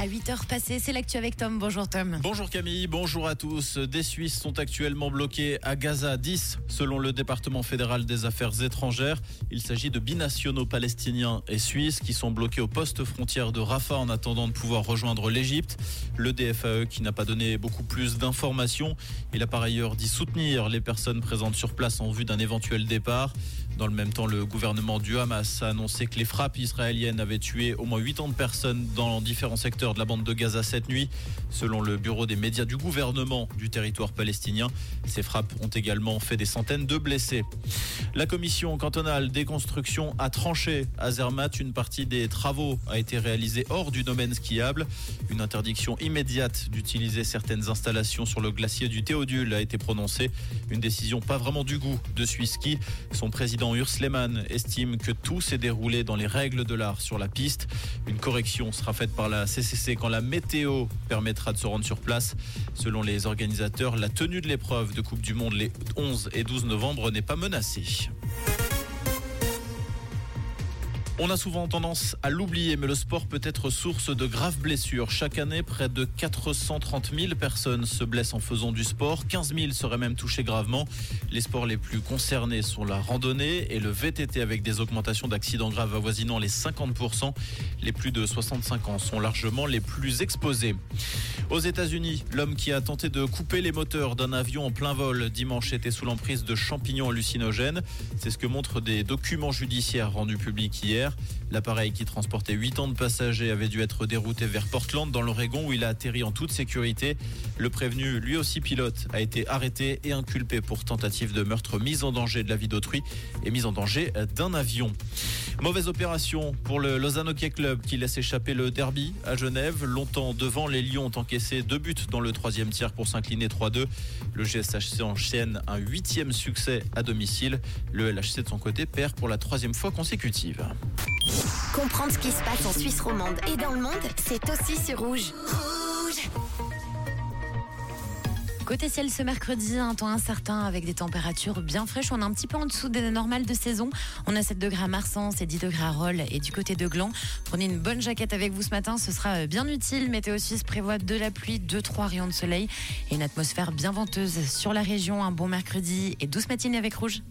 À 8h passées, c'est l'actu avec Tom. Bonjour Tom. Bonjour Camille, bonjour à tous. Des Suisses sont actuellement bloqués à Gaza, 10 selon le département fédéral des affaires étrangères. Il s'agit de binationaux palestiniens et suisses qui sont bloqués au poste frontière de Rafah en attendant de pouvoir rejoindre l'Égypte. Le DFAE qui n'a pas donné beaucoup plus d'informations. Il a par ailleurs dit soutenir les personnes présentes sur place en vue d'un éventuel départ. Dans le même temps, le gouvernement du Hamas a annoncé que les frappes israéliennes avaient tué au moins 80 personnes dans différents secteurs de la bande de Gaza cette nuit. Selon le bureau des médias du gouvernement du territoire palestinien, ces frappes ont également fait des centaines de blessés. La commission cantonale des constructions a tranché à Zermatt. Une partie des travaux a été réalisée hors du domaine skiable. Une interdiction immédiate d'utiliser certaines installations sur le glacier du Théodule a été prononcée. Une décision pas vraiment du goût de Ski. Son président Urs Lehmann estime que tout s'est déroulé dans les règles de l'art sur la piste. Une correction sera faite par la CCC quand la météo permettra de se rendre sur place. Selon les organisateurs, la tenue de l'épreuve de Coupe du Monde les 11 et 12 novembre n'est pas menacée. On a souvent tendance à l'oublier, mais le sport peut être source de graves blessures. Chaque année, près de 430 000 personnes se blessent en faisant du sport. 15 000 seraient même touchés gravement. Les sports les plus concernés sont la randonnée et le VTT avec des augmentations d'accidents graves avoisinant les 50%. Les plus de 65 ans sont largement les plus exposés. Aux États-Unis, l'homme qui a tenté de couper les moteurs d'un avion en plein vol dimanche était sous l'emprise de champignons hallucinogènes. C'est ce que montrent des documents judiciaires rendus publics hier. L'appareil qui transportait 8 ans de passagers avait dû être dérouté vers Portland dans l'Oregon où il a atterri en toute sécurité. Le prévenu, lui aussi pilote, a été arrêté et inculpé pour tentative de meurtre, mise en danger de la vie d'autrui et mise en danger d'un avion. Mauvaise opération pour le Lausanne Hockey Club qui laisse échapper le derby à Genève. Longtemps devant, les Lions ont deux buts dans le troisième tiers pour s'incliner 3-2. Le GSHC enchaîne un huitième succès à domicile. Le LHC de son côté perd pour la troisième fois consécutive. Comprendre ce qui se passe en Suisse romande et dans le monde, c'est aussi sur Rouge. Rouge Côté ciel ce mercredi, un temps incertain avec des températures bien fraîches. On est un petit peu en dessous des normales de saison. On a 7 degrés à Marsens et 10 degrés à Rolles et du côté de Gland. Prenez une bonne jaquette avec vous ce matin, ce sera bien utile. Météo Suisse prévoit de la pluie, 2-3 rayons de soleil et une atmosphère bien venteuse sur la région. Un bon mercredi et douce matinée avec Rouge.